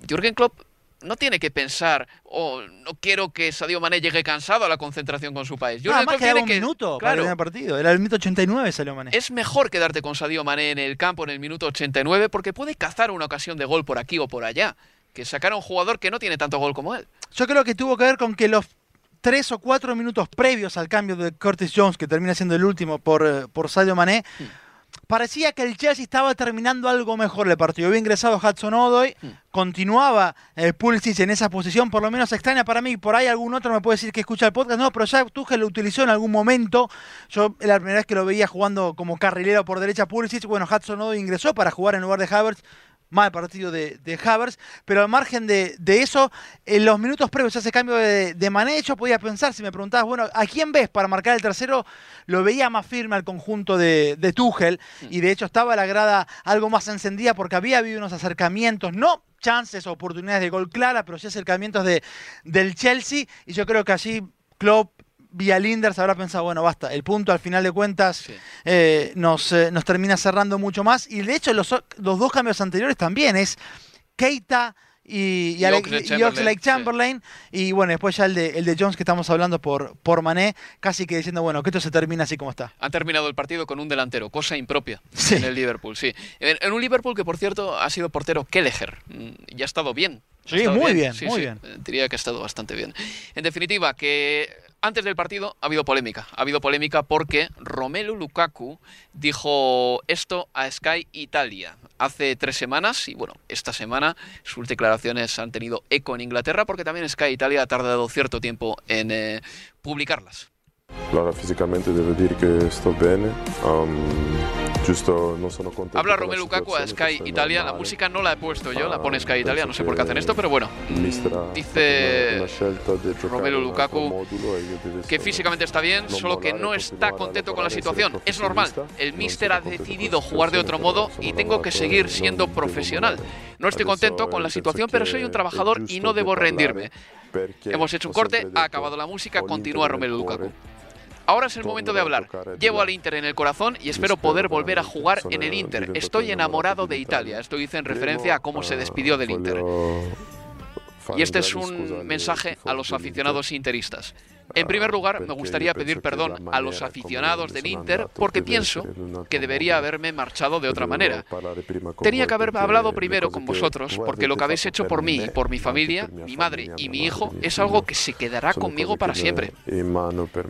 Jürgen Klopp no tiene que pensar, oh, no quiero que Sadio Mané llegue cansado a la concentración con su país. Jürgen Klopp tiene un que. minuto para el claro, partido, era el minuto 89 salió Mané. es mejor quedarte con Sadio Mané en el campo en el minuto 89 porque puede cazar una ocasión de gol por aquí o por allá. Que sacar a un jugador que no tiene tanto gol como él. Yo creo que tuvo que ver con que los tres o cuatro minutos previos al cambio de Curtis Jones, que termina siendo el último por, eh, por Sadio Mané. Parecía que el Chelsea estaba terminando algo mejor el partido. Había ingresado Hudson Odoi, Hmm. continuaba eh, Pulisic en esa posición, por lo menos extraña para mí. Por ahí algún otro me puede decir que escucha el podcast. No, pero ya Tuchel lo utilizó en algún momento. Yo la primera vez que lo veía jugando como carrilero por derecha Pulisic, bueno, Hudson Odoi ingresó para jugar en lugar de Havertz. Mal partido de, de Havertz, pero al margen de, de eso, en los minutos previos a ese cambio de, de Mané, yo podía pensar, si me preguntabas, bueno, ¿a quién ves para marcar el tercero? Lo veía más firme al conjunto de, de Tuchel, y de hecho estaba la grada algo más encendida porque había habido unos acercamientos, no chances o oportunidades de gol clara, pero sí acercamientos de, del Chelsea, y yo creo que allí Klopp vía Linders habrá pensado, bueno, basta, el punto al final de cuentas Sí. eh, nos, eh, nos termina cerrando mucho más. Y de hecho, los, los dos cambios anteriores también es Keita y, y, Y Oxlade-Chamberlain, y bueno, después ya el de, el de Jones que estamos hablando por, por Mané, casi que diciendo, bueno, que esto se termina así como está. Han terminado el partido con un delantero, cosa impropia Sí. en el Liverpool, sí. En, en un Liverpool que, por cierto, ha sido portero Kelleher mm, y ha estado bien. Sí, muy bien, Sí, muy bien. eh, Diría que ha estado bastante bien. En definitiva, que antes del partido ha habido polémica. Ha habido polémica porque Romelu Lukaku dijo esto a Sky Italia hace tres semanas y bueno, esta semana sus declaraciones han tenido eco en Inglaterra porque también Sky Italia ha tardado cierto tiempo en eh, publicarlas. Allora fisicamente devo dire che sto bene, um, giusto non sono contento Habla Romelu Lukaku a Sky Italia. La música no la he puesto yo, la pone Sky Ah, Italia. No sé por qué hacen esto, pero bueno. Dice Romelu Lukaku que físicamente está bien, solo que no está contento con la situación. Es normal. El míster ha decidido jugar de otro modo y tengo que seguir siendo profesional. No estoy contento con la situación, pero soy un trabajador y no debo rendirme. Hemos hecho un corte, ha acabado la música, continúa Romelu Lukaku. Ahora es el momento de hablar. Llevo al Inter en el corazón y espero poder volver a jugar en el Inter. Estoy enamorado de Italia. Esto dice en referencia a cómo se despidió del Inter. Y este es un mensaje a los aficionados interistas. En primer lugar, me gustaría pedir perdón a los aficionados del Inter porque pienso que debería haberme marchado de otra manera. Tenía que haber hablado primero con vosotros porque lo que habéis hecho por mí y por mi familia, mi madre y mi hijo es algo que se quedará conmigo para siempre.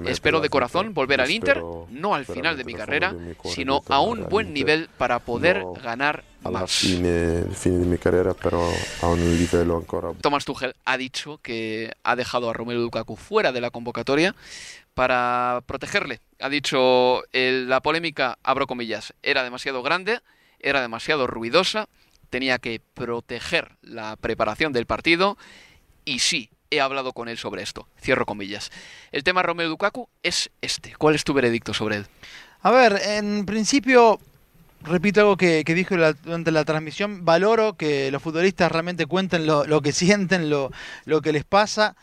Espero de corazón volver al Inter, no al final de mi carrera, sino a un buen nivel para poder ganar alla fine, fine di mia carriera, però a un livello ancora Thomas Tuchel ha dicho que ha dejado a Romelu Lukaku fuera de la convocatoria para protegerle. Ha dicho "El- la polémica, abro comillas, era demasiado grande, era demasiado ruidosa, tenía que proteger la preparación del partido y sí, he hablado con él sobre esto. Cierro comillas. El tema Romelu Lukaku es este. ¿Cuál es tu veredicto sobre él? A ver, en principio, repito algo que, que dijo durante la transmisión, valoro que los futbolistas realmente cuenten lo, lo que sienten, lo, lo que les pasa.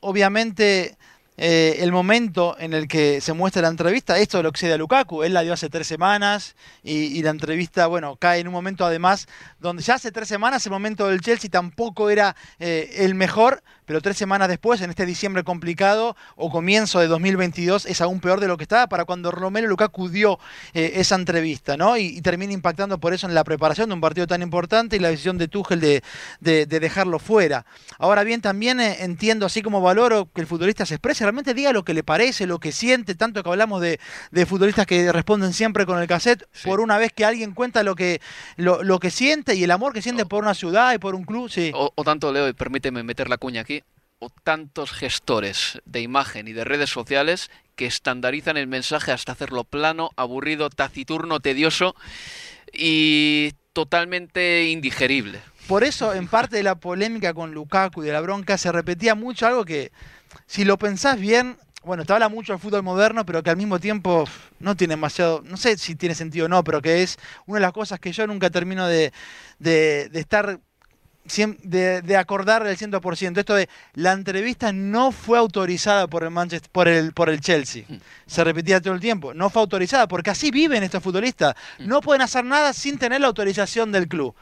Obviamente, eh, el momento en el que se muestra la entrevista, esto lo excede a Lukaku, él la dio hace tres semanas y, la entrevista, bueno, cae en un momento además donde ya hace tres semanas el momento del Chelsea tampoco era eh, el mejor, pero tres semanas después, en este diciembre complicado o comienzo de 2022, es aún peor de lo que estaba para cuando Romelu Lukaku dio eh, esa entrevista, ¿no? Y, termina impactando por eso en la preparación de un partido tan importante y la decisión de Tuchel de, de- de dejarlo fuera. Ahora bien, también entiendo, así como valoro que el futbolista se exprese, realmente diga lo que le parece, lo que siente, tanto que hablamos de, de futbolistas que responden siempre con el cassette, Sí. por una vez que alguien cuenta lo que, lo, lo que siente y el amor que siente por una ciudad y por un club, sí. O, o tanto, Leo, y permíteme meter la cuña aquí, o tantos gestores de imagen y de redes sociales que estandarizan el mensaje hasta hacerlo plano, aburrido, taciturno, tedioso y totalmente indigerible. Por eso, en parte de la polémica con Lukaku y de la bronca, se repetía mucho algo que, si lo pensás bien, bueno, te habla mucho del fútbol moderno, pero que al mismo tiempo no tiene demasiado, no sé si tiene sentido o no, pero que es una de las cosas que yo nunca termino de, de- de estar, de, de acordar del 100%. Esto de, la entrevista no fue autorizada por el, Manchester, por el, por el Chelsea. Se repetía todo el tiempo, no fue autorizada, porque así viven estos futbolistas. No pueden hacer nada sin tener la autorización del club.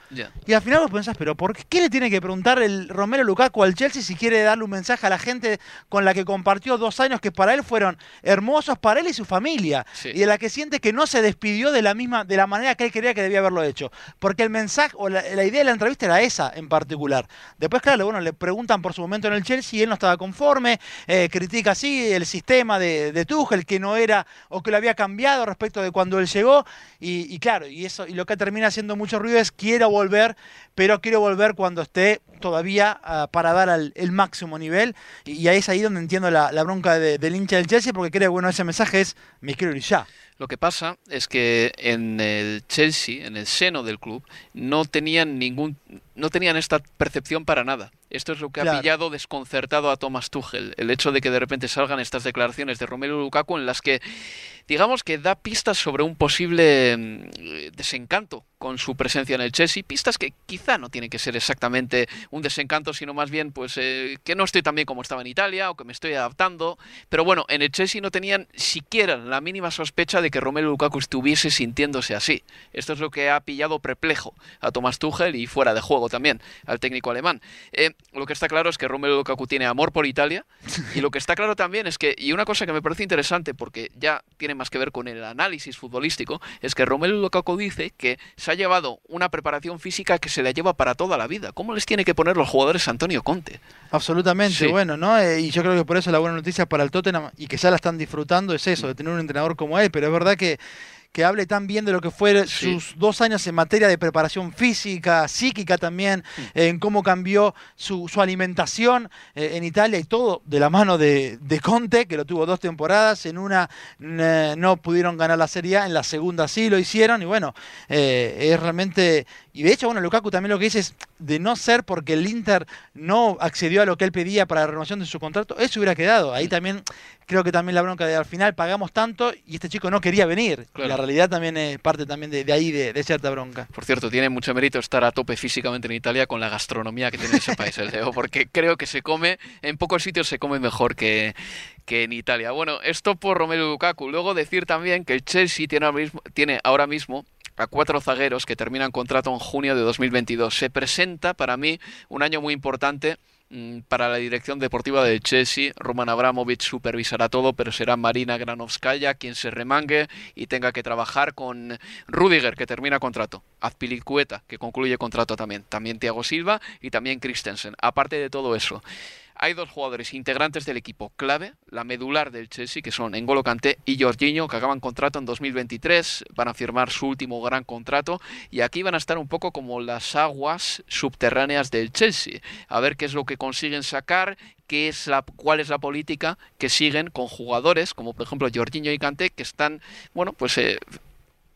Y al final vos pensás, pero ¿por qué le tiene que preguntar el Romero Lukaku al Chelsea si quiere darle un mensaje a la gente con la que compartió dos años que para él fueron hermosos para él y su familia? Sí. Y de la que siente que no se despidió de la misma, de la manera que él creía que debía haberlo hecho. Porque el mensaje o la, la idea de la entrevista era esa en particular. Después, claro, bueno, le preguntan por su momento en el Chelsea y él no estaba conforme, eh, critica así el sistema de, de Tuchel, que no era, o que lo había cambiado respecto de cuando él llegó. Y, claro, y eso, y lo que termina haciendo mucho ruido es quiero volver, pero quiero volver cuando esté todavía ah, para dar al, el máximo nivel. Y, ahí es ahí donde entiendo la, bronca de- del hincha del Chelsea, porque creo que bueno, ese mensaje es me quiero ir ya. Lo que pasa es que en el Chelsea, en el seno del club, no tenían ningún, no tenían esta percepción para nada. Esto es lo que ha pillado desconcertado a Thomas Tuchel, el hecho de que de repente salgan estas declaraciones de Romelu Lukaku en las que, digamos que da pistas sobre un posible mm, desencanto con su presencia en el Chelsea, pistas que quizá no tienen que ser exactamente un desencanto, sino más bien pues eh, que no estoy tan bien como estaba en Italia o que me estoy adaptando, pero bueno, en el Chelsea no tenían siquiera la mínima sospecha de que Romelu Lukaku estuviese sintiéndose así. Esto es lo que ha pillado perplejo a Thomas Tuchel y fuera de juego también al técnico alemán. Eh, lo que está claro es que Romelu Lukaku tiene amor por Italia y lo que está claro también es que, y una cosa que me parece interesante porque ya tiene más que ver con el análisis futbolístico, es que Romelu Lukaku dice que se ha llevado una preparación física que se la lleva para toda la vida. ¿Cómo les tiene que poner los jugadores a Antonio Conte? Absolutamente, Sí. bueno, ¿no? Eh, y yo creo que por eso la buena noticia para el Tottenham y que ya la están disfrutando es eso, de tener un entrenador como él, pero es verdad que, que hable tan bien de lo que fue Sí. sus dos años en materia de preparación física, psíquica también, en cómo cambió su, su alimentación eh, en Italia y todo de la mano de, de Conte, que lo tuvo dos temporadas, en una eh, no pudieron ganar la Serie A, en la segunda sí lo hicieron, y bueno, eh, es realmente... Y de hecho, bueno, Lukaku también lo que dice es de no ser porque el Inter no accedió a lo que él pedía para la renovación de su contrato, eso hubiera quedado. Ahí también creo que también la bronca de al final pagamos tanto y este chico no quería venir. Claro. La realidad también es parte también de, de ahí de, de cierta bronca. Por cierto, tiene mucho mérito estar a tope físicamente en Italia con la gastronomía que tiene ese país, el Leo, porque creo que se come, en pocos sitios se come mejor que, que en Italia. Bueno, esto por Romelu Lukaku. Luego decir también que el Chelsea tiene ahora mismo, tiene ahora mismo a cuatro zagueros que terminan contrato en junio de 2022. Se presenta para mí un año muy importante para la dirección deportiva del Chelsea. Roman Abramovich supervisará todo, pero será Marina Granovskaya quien se remangue y tenga que trabajar con Rudiger, que termina contrato, Azpilicueta, que concluye contrato también, también Thiago Silva y también Christensen. Aparte de todo eso, hay dos jugadores integrantes del equipo clave, la medular del Chelsea, que son N'Golo Kanté y Jorginho, que acaban contrato en 2023, van a firmar su último gran contrato y aquí van a estar un poco como las aguas subterráneas del Chelsea, a ver qué es lo que consiguen sacar, qué es la, cuál es la política que siguen con jugadores como por ejemplo Jorginho y Kanté, que están, bueno, pues eh,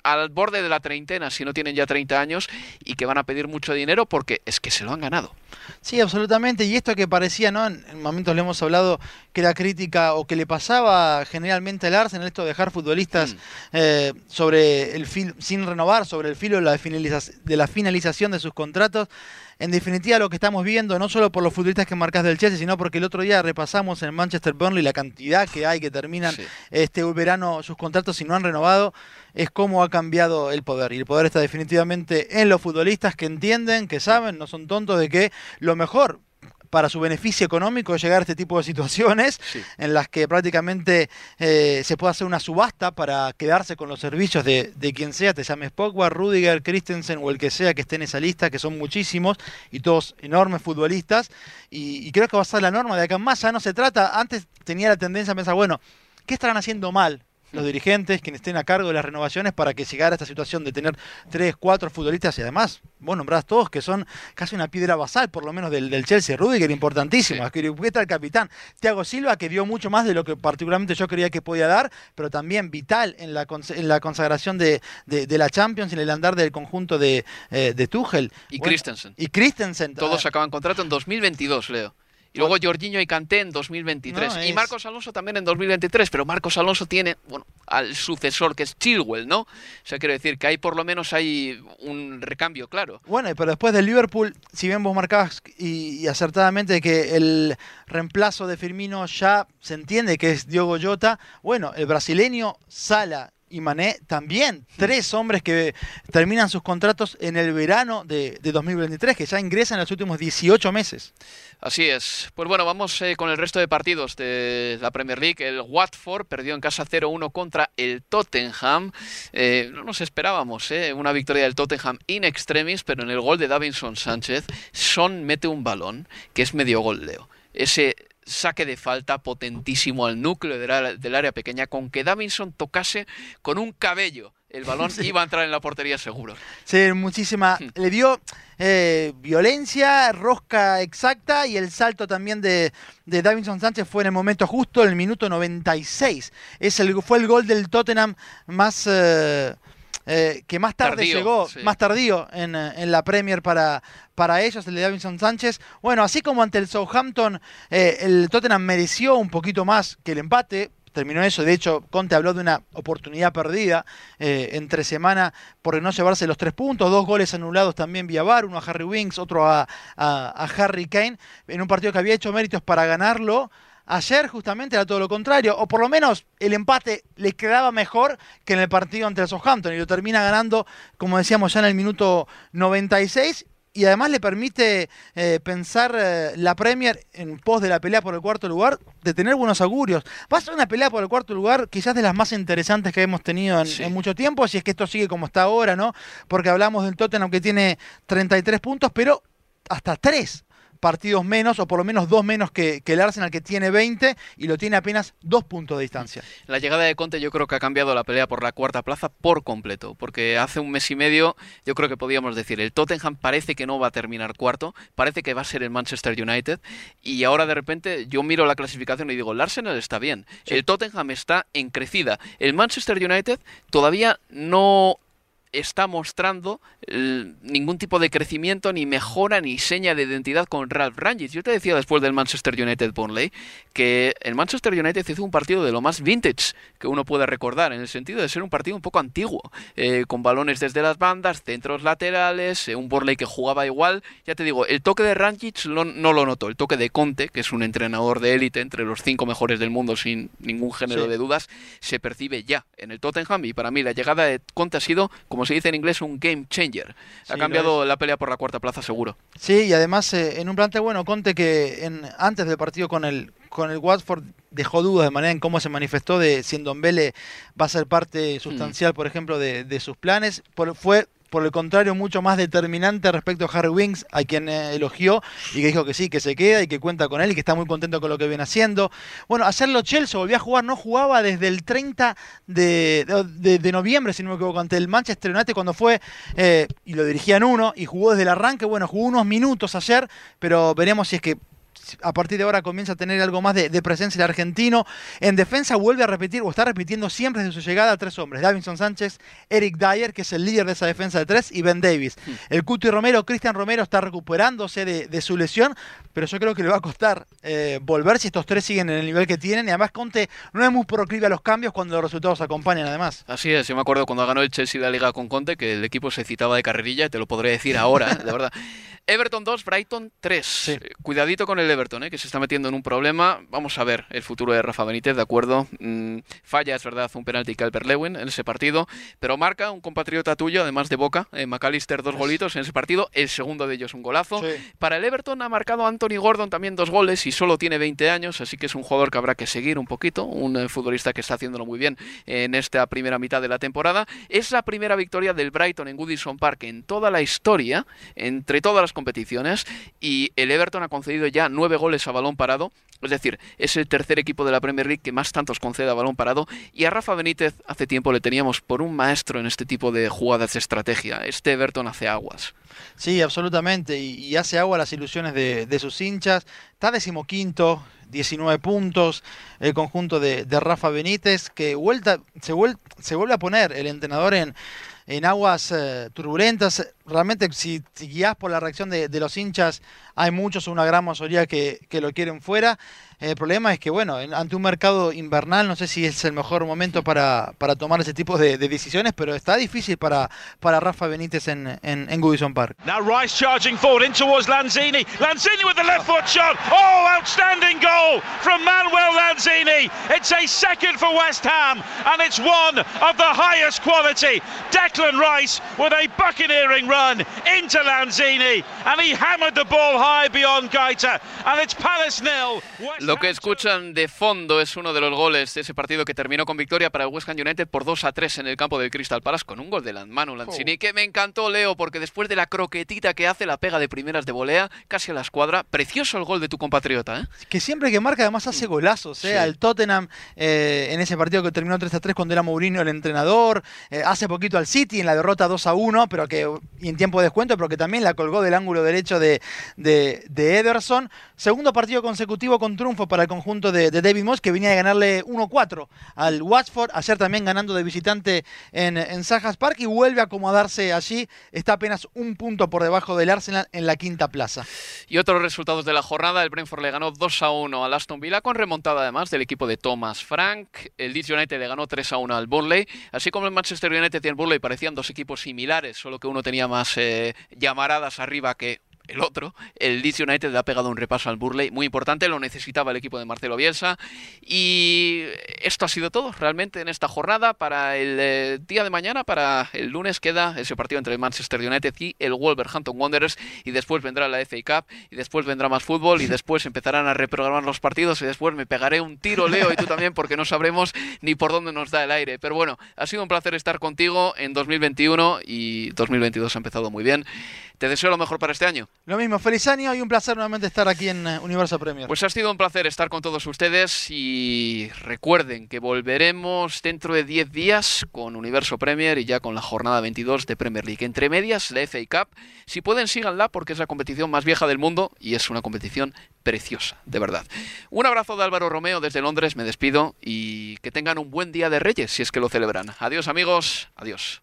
al borde de la treintena, si no tienen ya 30 años, y que van a pedir mucho dinero porque es que se lo han ganado. Sí, absolutamente. Y esto que parecía, ¿no? En momentos le hemos hablado que la crítica o que le pasaba generalmente al Arsenal, esto de dejar futbolistas Mm. eh, sobre el fil, sin renovar, sobre el filo de la, finaliza- de la finalización de sus contratos. En definitiva, lo que estamos viendo, no solo por los futbolistas que marcas del Chelsea, sino porque el otro día repasamos en Manchester Burnley la cantidad que hay que terminan Sí. este verano sus contratos y no han renovado, es cómo ha cambiado el poder. Y el poder está definitivamente en los futbolistas que entienden, que saben, no son tontos de que lo mejor para su beneficio económico llegar a este tipo de situaciones Sí. en las que prácticamente eh, se puede hacer una subasta para quedarse con los servicios de, de quien sea, te llames Pogba, Rudiger, Christensen o el que sea que esté en esa lista, que son muchísimos y todos enormes futbolistas. Y, y creo que va a ser la norma de acá en más. Ya no se trata, antes tenía la tendencia a pensar, bueno, ¿qué estarán haciendo mal? Los dirigentes, quienes estén a cargo de las renovaciones para que llegara a esta situación de tener tres, cuatro futbolistas y además, bueno, nombradas todos que son casi una piedra basal, por lo menos del, del Chelsea. Rudiger, importantísimo. Sí. Sí. está el capitán. Thiago Silva, que dio mucho más de lo que particularmente yo creía que podía dar, pero también vital en la, en la consagración de, de- de la Champions, en el andar del conjunto de, eh, de Tuchel. Y Bueno, Christensen. Y Christensen. Todos Ah, acaban contrato en 2022, Leo. Y luego Jorginho y Kanté en 2023. No, Y Marcos Alonso también en 2023. Pero Marcos Alonso tiene, bueno, al sucesor que es Chilwell, ¿no? O sea, quiero decir que hay por lo menos hay un recambio claro. Bueno, pero después del Liverpool, si bien vos marcabas y, y acertadamente que el reemplazo de Firmino ya se entiende que es Diogo Jota, bueno, el brasileño Sala y Mané también, tres hombres que terminan sus contratos en el verano de, de 2023, que ya ingresan en los últimos 18 meses. Así es. Pues bueno, vamos eh, con el resto de partidos de la Premier League. El Watford perdió en casa 0-1 contra el Tottenham. Eh, no nos esperábamos eh, una victoria del Tottenham in extremis, pero en el gol de Davinson Sánchez, Son mete un balón que es medio gol, Leo. Ese saque de falta potentísimo al núcleo del área, del área pequeña, con que Davinson tocase con un cabello. El balón iba a entrar en la portería seguro. Sí, muchísima. Le dio eh, violencia, rosca exacta y el salto también de, de Davinson Sánchez fue en el momento justo, en el minuto 96. Es el, fue el gol del Tottenham más. eh, eh, que más tarde Tardío, llegó, sí. más tardío en, eh, en la Premier para, para ellos, el de Davinson Sánchez. Bueno, así como ante el Southampton, eh, el Tottenham mereció un poquito más que el empate. Terminó eso, de hecho, Conte habló de una oportunidad perdida eh, entre semana por no llevarse los tres puntos, dos goles anulados también vía VAR, uno a Harry Winks, otro a, a- a Harry Kane, en un partido que había hecho méritos para ganarlo. Ayer justamente era todo lo contrario, o por lo menos el empate le quedaba mejor que en el partido ante el Southampton y lo termina ganando, como decíamos ya en el minuto 96 y además le permite eh, pensar eh, la Premier en pos de la pelea por el cuarto lugar, de tener buenos augurios. Va a ser una pelea por el cuarto lugar quizás de las más interesantes que hemos tenido en, Sí. en mucho tiempo, si es que esto sigue como está ahora, ¿no? Porque hablamos del Tottenham que tiene 33 puntos, pero hasta 3 partidos menos, o por lo menos dos menos que, que el Arsenal que tiene 20 y lo tiene apenas dos puntos de distancia. La llegada de Conte yo creo que ha cambiado la pelea por la cuarta plaza por completo, porque hace un mes y medio yo creo que podíamos decir, el Tottenham parece que no va a terminar cuarto, parece que va a ser el Manchester United, y ahora de repente yo miro la clasificación y digo, el Arsenal está bien, el Tottenham está en crecida, el Manchester United todavía no está mostrando eh, ningún tipo de crecimiento, ni mejora, ni seña de identidad con Ralph Rangnick. Yo te decía después del Manchester United Burnley que el Manchester United hizo un partido de lo más vintage que uno puede recordar, en el sentido de ser un partido un poco antiguo, eh, con balones desde las bandas, centros laterales, eh, un Burnley que jugaba igual. Ya te digo, el toque de Rangnick lo- no lo notó, el toque de Conte, que es un entrenador de élite entre los cinco mejores del mundo sin ningún género Sí. de dudas, se percibe ya en el Tottenham y para mí la llegada de Conte ha sido, como se dice en inglés, un game changer. Sí, ha lo cambiado la pelea por la cuarta plaza seguro. Sí, y además eh, en un plantel bueno, Conte que en, antes del partido con el, con el Watford dejó dudas de manera en cómo se manifestó de si Ndombele va a ser parte sustancial, por ejemplo, de, de sus planes. Por- fue, por el contrario, mucho más determinante respecto a Harry Winks, a quien eh, elogió y que dijo que sí, que se queda y que cuenta con él y que está muy contento con lo que viene haciendo. Bueno, hacerlo Chelsea volvió a jugar, no jugaba desde el 30 de, de- noviembre, si no me equivoco, ante el Manchester United cuando fue, eh, y lo dirigían uno, y jugó desde el arranque, bueno, jugó unos minutos ayer, pero veremos si es que a partir de ahora comienza a tener algo más de, presencia el argentino. En defensa vuelve a repetir, o está repitiendo siempre desde su llegada, tres hombres. Davinson Sánchez, Eric Dyer, que es el líder de esa defensa de tres, y Ben Davis. Hmm. El Cuti Romero, Cristian Romero está recuperándose de, su lesión, pero yo creo que le va a costar eh, volver si estos tres siguen en el nivel que tienen. Y además Conte no es muy proclive a los cambios cuando los resultados acompañan además. Así es, yo me acuerdo cuando ganó el Chelsea la liga con Conte que el equipo se citaba de carrerilla, te lo podré decir ahora, de verdad. Everton 2, Brighton 3. Eh, cuidadito con el Everton, eh, que se está metiendo en un problema. Vamos a ver el futuro de Rafa Benítez, de acuerdo. Mm, falla, es verdad, un penalti Calvert Lewin en ese partido, pero marca un compatriota tuyo, además de Boca, eh, McAllister, dos golitos en ese partido. El segundo de ellos un golazo. Para el Everton ha marcado Anthony Gordon también dos goles y solo tiene 20 años, así que es un jugador que habrá que seguir un poquito. Un futbolista que está haciéndolo muy bien en esta primera mitad de la temporada. Es la primera victoria del Brighton en Goodison Park en toda la historia, entre todas las competiciones y el Everton ha concedido ya nueve goles a balón parado. Es decir, es el tercer equipo de la Premier League que más tantos concede a balón parado. Y a Rafa Benítez hace tiempo le teníamos por un maestro en este tipo de jugadas de estrategia. Este Everton hace aguas. Sí, absolutamente. Y, hace agua las ilusiones de, sus hinchas. Está decimoquinto, 19 puntos, el conjunto de, Rafa Benítez, que vuelta, se, se vuelve a poner el entrenador en, en aguas eh, turbulentas. Realmente, si, guías por la reacción de, los hinchas, hay muchos, una gran mayoría que, lo quieren fuera. El problema es que, bueno, ante un mercado invernal, no sé si es el mejor momento para, tomar ese tipo de, de, decisiones, pero está difícil para, para Rafa Benítez en, en, en Goodison Park. Now Rice charging forward in towards Lanzini. Lanzini with the left foot shot. Oh, outstanding goal from Manuel Lanzini. It's a second for West Ham, and it's one of the highest quality. Declan Rice with a buccaneering run into Lanzini, and he hammered the ball high beyond Gaita, and it's Palace nil. Lo que escuchan de fondo es uno de los goles de ese partido que terminó con victoria para el West Ham United por 2 a 3 en el campo del Crystal Palace con un gol de Manu Lanzini oh. que me encantó Leo porque después de la croquetita que hace la pega de primeras de volea casi a la escuadra, precioso el gol de tu compatriota. ¿eh? Que siempre que marca además hace golazos, ¿eh? al Tottenham eh, en ese partido que terminó 3 a 3 cuando era Mourinho el entrenador, eh, hace poquito al City en la derrota 2 a 1 pero que en tiempo de descuento pero que también la colgó del ángulo derecho de, de, de Ederson. Segundo partido consecutivo con triunfo para el conjunto de, David Moss, que venía de ganarle 1-4 al Watford, ayer también ganando de visitante en, en Park y vuelve a acomodarse allí, está apenas un punto por debajo del Arsenal en la quinta plaza. Y otros resultados de la jornada, el Brentford le ganó 2-1 al Aston Villa con remontada además del equipo de Thomas Frank, el Leeds United le ganó 3-1 al Burnley, así como el Manchester United y el Burnley parecían dos equipos similares, solo que uno tenía más eh, llamaradas arriba que el otro, el Leeds United ha pegado un repaso al Burley muy importante, lo necesitaba el equipo de Marcelo Bielsa y esto ha sido todo realmente en esta jornada para el eh, día de mañana, para el lunes queda ese partido entre el Manchester United y el Wolverhampton Wanderers y después vendrá la FA Cup y después vendrá más fútbol y después empezarán a reprogramar los partidos y después me pegaré un tiro Leo y tú también porque no sabremos ni por dónde nos da el aire, pero bueno, ha sido un placer estar contigo en 2021 y 2022 ha empezado muy bien. Te deseo lo mejor para este año. Lo mismo, feliz año y un placer nuevamente estar aquí en eh, Universo Premier. Pues ha sido un placer estar con todos ustedes y recuerden que volveremos dentro de 10 días con Universo Premier y ya con la jornada 22 de Premier League. Entre medias, la FA Cup. Si pueden, síganla porque es la competición más vieja del mundo y es una competición preciosa, de verdad. Un abrazo de Álvaro Romeo desde Londres, me despido y que tengan un buen día de Reyes si es que lo celebran. Adiós amigos, adiós.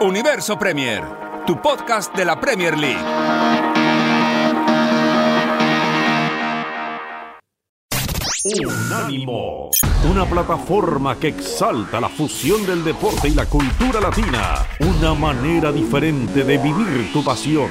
Universo Premier tu podcast de la Premier League. Unánimo, una plataforma que exalta la fusión del deporte y la cultura latina, una manera diferente de vivir tu pasión.